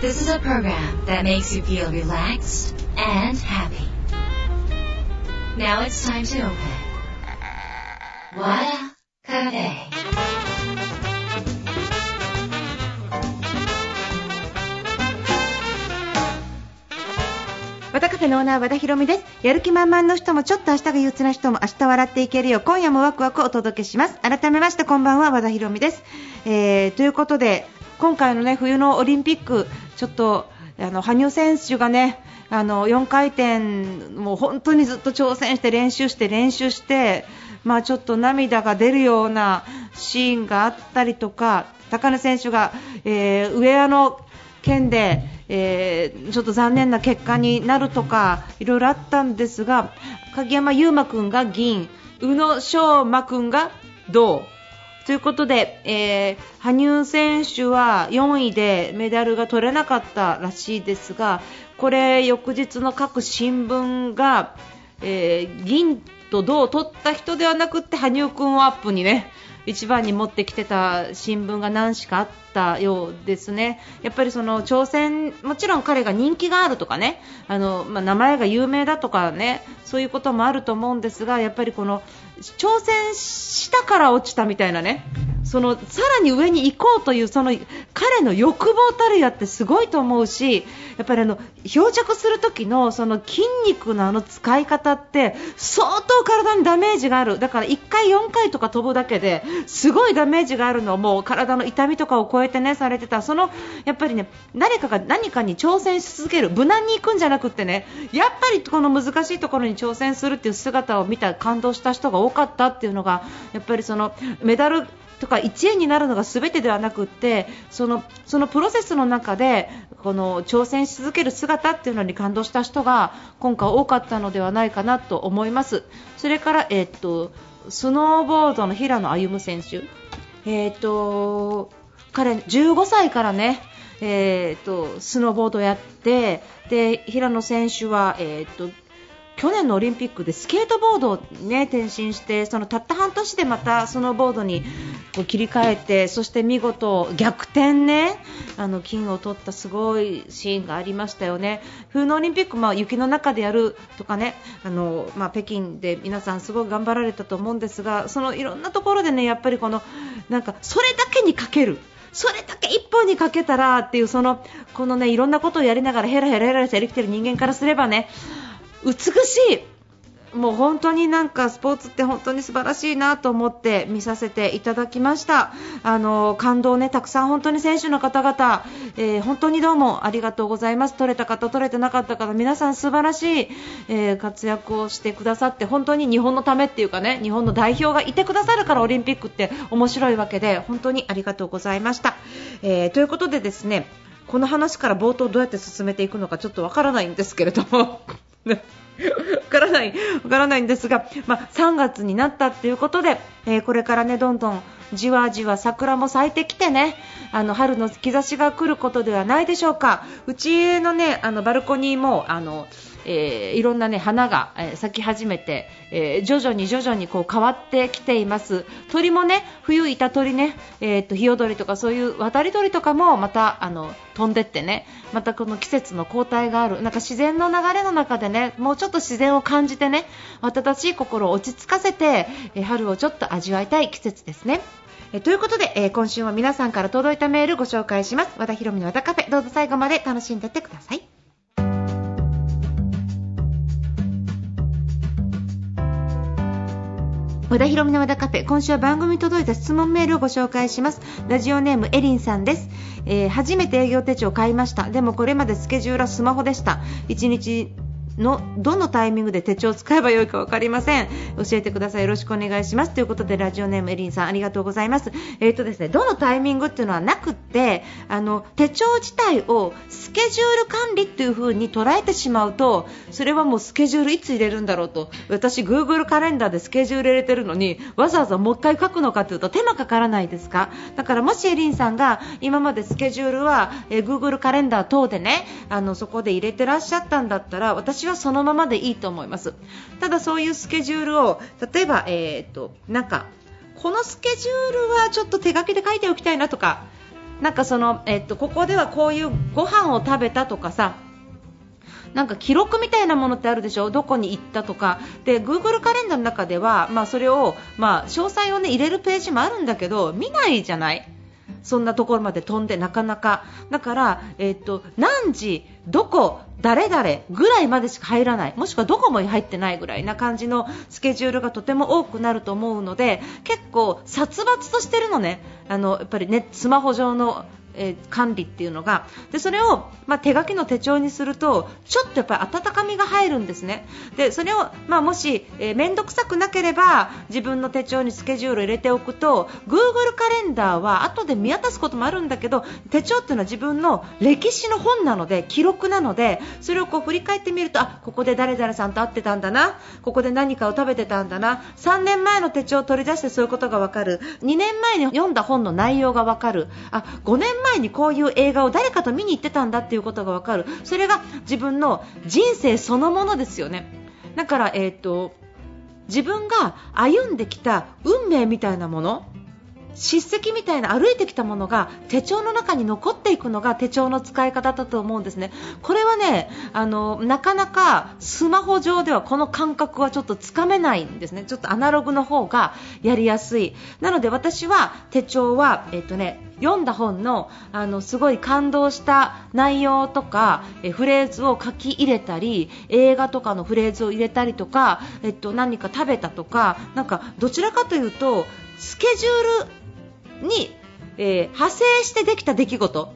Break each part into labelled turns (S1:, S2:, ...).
S1: This is a program that makes you feel relaxed and happy. Now it's time to open. Wada Cafe.
S2: 和田カフェのオーナー和田博美ですやる気満々の人もちょっと明日が憂鬱な人も明日笑っていけるよう今夜もワクワクお届けします改めましてこんばんは和田博美です、えーということで今回のね冬のオリンピックちょっとあの羽生選手がねあの4回転もう本当にずっと挑戦して練習して練習してまあちょっと涙が出るようなシーンがあったりとか高根選手が、えーウェアの件で、えーちょっと残念な結果になるとかいろいろあったんですが鍵山優真君が銀宇野昌磨君が銅。ということで、えー羽生選手は4位でメダルが取れなかったらしいですがこれ翌日の各新聞が、えー銀と銅を取った人ではなくって羽生君をアップにね一番に持ってきてた新聞が何しかあったようですね。やっぱりその挑戦、もちろん彼が人気があるとかね、あのまあ、名前が有名だとかね、そういうこともあると思うんですが、やっぱりこの挑戦したから落ちたみたいなね、そのさらに上に行こうというその彼の欲望たるやってすごいと思うし、やっぱりあの漂着する時のその筋肉のあの使い方って相当体にダメージがある。だから1回4回とか飛ぶだけですごいダメージがあるのもう体の痛みとかを超えてねされてた。そのやっぱりね誰かが何かに挑戦し続ける無難に行くんじゃなくってねやっぱりこの難しいところに挑戦するっていう姿を見た感動した人が多かったっていうのがやっぱりそのメダルとか1位になるのが全てではなくってそのそのプロセスの中でこの挑戦し続ける姿っていうのに感動した人が今回多かったのではないかなと思います。それから、えーっとスノーボードの平野歩夢選手、えーっと彼15歳からねえーっとスノーボードをやってで平野選手は、えーっと去年のオリンピックでスケートボードを、ね、転身してそのたった半年でまたスノーボードにこう切り替えてそして見事逆転ねあの金を取ったすごいシーンがありましたよね。冬のオリンピック、まあ、雪の中でやるとかねあの、まあ、北京で皆さんすごい頑張られたと思うんですがそのいろんなところでねやっぱりこのなんかそれだけにかける。それだけ一本にかけたらっていうそのこのねいろんなことをやりながらヘラヘラヘラヘラして生きてる人間からすればね美しいもう本当になんかスポーツって本当に素晴らしいなと思って見させていただきました。あの感動ねたくさん本当に選手の方々、えー本当にどうもありがとうございます。取れた方取れてなかった方皆さん素晴らしい、えー活躍をしてくださって本当に日本のためっていうかね日本の代表がいてくださるからオリンピックって面白いわけで本当にありがとうございました。えーということでですねこの話から冒頭どうやって進めていくのかちょっとわからないんですけれども。わからない、わからないんですが、まあ、3月になったっていうことで、えーこれからね、どんどんじわじわ桜も咲いてきてね、あの春の兆しが来ることではないでしょうか。うちのね、あのバルコニーもあの。えーいろんな、ね、花が、え咲き始めて、えー徐々に徐々にこう変わってきています。鳥もね冬いた鳥ね、えー、とヒヨドリとかそういう渡り鳥とかもまたあの飛んでってねまたこの季節の交代がある。なんか自然の流れの中でねもうちょっと自然を感じてね温しい心を落ち着かせて、えー春をちょっと味わいたい季節ですね。えということで、えー今週も皆さんから届いたメールご紹介します。和田博美の和田カフェ。どうぞ最後まで楽しんでってください。和田博美の和田カフェ。今週は番組に届いた質問メールをご紹介します。ラジオネームエリンさんです、えー初めて営業手帳を買いました。でもこれまでスケジュールはスマホでした。1日のどのタイミングで手帳を使えばよいか分かりません。教えてください。よろしくお願いします。ということでラジオネームエリンさんありがとうございます。えっ、とですねどのタイミングっていうのはなくってあの手帳自体をスケジュール管理っていう風に捉えてしまうとそれはもうスケジュールいつ入れるんだろうと。私 Google カレンダーでスケジュール入れてるのにわざわざもう一回書くのかというと手間かからないですか？だからもしエリンさんが今までスケジュールは、えー Google カレンダー等でねあのそこで入れてらっしゃったんだったら私私はそのままでいいと思います。ただそういうスケジュールを例えば、えー、となんかこのスケジュールはちょっと手書きで書いておきたいなとかなんかその、えっと、ここではこういうご飯を食べたとかさなんか記録みたいなものってあるでしょ、どこに行ったとか、で Google カレンダーの中では、まあ、それを、まあ、詳細を、ね、入れるページもあるんだけど見ないじゃない？そんなところまで飛んでなかなか。だから、えー、っと何時、どこ、誰々ぐらいまでしか入らない。もしくはどこも入ってないぐらいな感じのスケジュールがとても多くなると思うので結構殺伐としてるのね。あのやっぱりねスマホ上のえー、管理っていうのがでそれを、まあ、手書きの手帳にするとちょっとやっぱり温かみが入るんですね。でそれを、まあ、もし面倒、えー、くさくなければ自分の手帳にスケジュールを入れておくと Google カレンダーは後で見渡すこともあるんだけど手帳っていうのは自分の歴史の本なので記録なのでそれをこう振り返ってみるとあここで誰々さんと会ってたんだなここで何かを食べてたんだな3年前の手帳を取り出してそういうことが分かる。2年前に読んだ本の内容が分かる。あ5年前にこういう映画を誰かと見に行ってたんだっていうことが分かるそれが自分の人生そのものですよねだから、えーと、自分が歩んできた運命みたいなもの叱責みたいな歩いてきたものが手帳の中に残っていくのが手帳の使い方だと思うんですね。これはねあのなかなかスマホ上ではこの感覚はちょっとつかめないんですね。ちょっとアナログの方がやりやすい。なので私は手帳はえっとね読んだ本のあのすごい感動した内容とかえフレーズを書き入れたり映画とかのフレーズを入れたりとか、えっと、何か食べたとかなんかどちらかというとスケジュールに、えー、派生してできた出来事。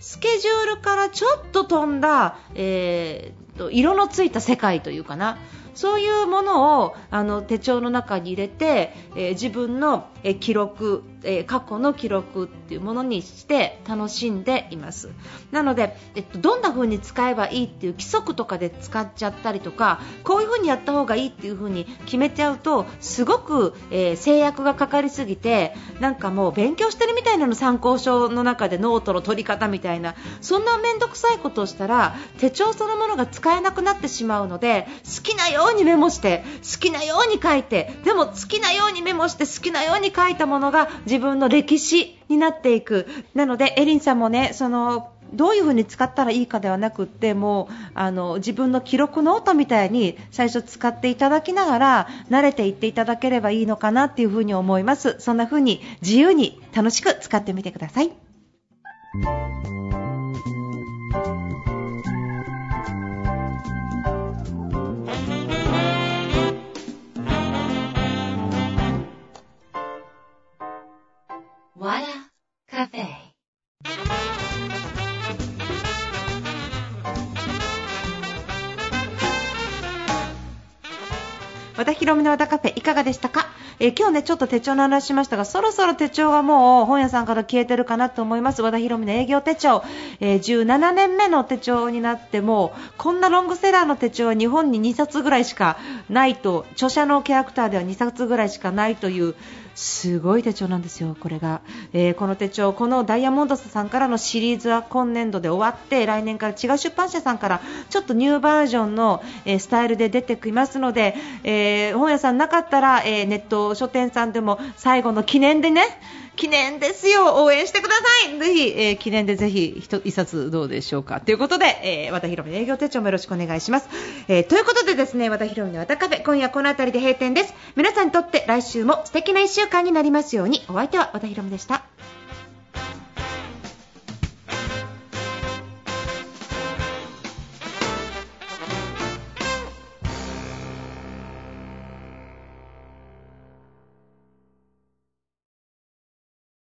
S2: スケジュールからちょっと飛んだ、えー、と色のついた世界というかな。そういうものをあの手帳の中に入れて、えー、自分の、え、記録えー、過去の記録っていうものにして楽しんでいます。なので、えっと、どんな風に使えばいいっていう規則とかで使っちゃったりとかこういう風にやった方がいいっていう風に決めちゃうとすごく、えー、制約がかかりすぎてなんかもう勉強してるみたいなの参考書の中でノートの取り方みたいなそんな面倒くさいことをしたら手帳そのものが使えなくなってしまうので好きなよようにメモして好きなように書いてでも好きなようにメモして好きなように書いたものが自分の歴史になっていくなのでエリンさんもねそのどういう風に使ったらいいかではなくってもうあの自分の記録ノートみたいに最初使っていただきながら慣れていっていただければいいのかなっていう風に思いますそんな風に自由に楽しく使ってみてください。田博美の和田カフェいかがでしたか、えー、今日ねちょっと手帳の話しましたがそろそろ手帳がもう本屋さんから消えてるかなと思います。和田博美の営業手帳、えー、17年目の手帳になってもこんなロングセラーの手帳は日本に2冊ぐらいしかないと著者のキャラクターでは2冊ぐらいしかないというすごい手帳なんですよ、これが、えー、この手帳、このダイヤモンドさんからのシリーズは今年度で終わって来年から違う出版社さんからちょっとニューバージョンの、えー、スタイルで出てきますので、えー、本屋さんなかったら、えネット書店さんでも最後の記念でね記念ですよ。応援してください。ぜひ、えー、記念でぜひ一冊どうでしょうか。ということで、えー、和田博美の営業手帳もよろしくお願いします、えー、ということでですね和田博美の和田カフェ今夜この辺りで閉店です。皆さんにとって来週も素敵な1週間になりますように。お相手は和田博美でした。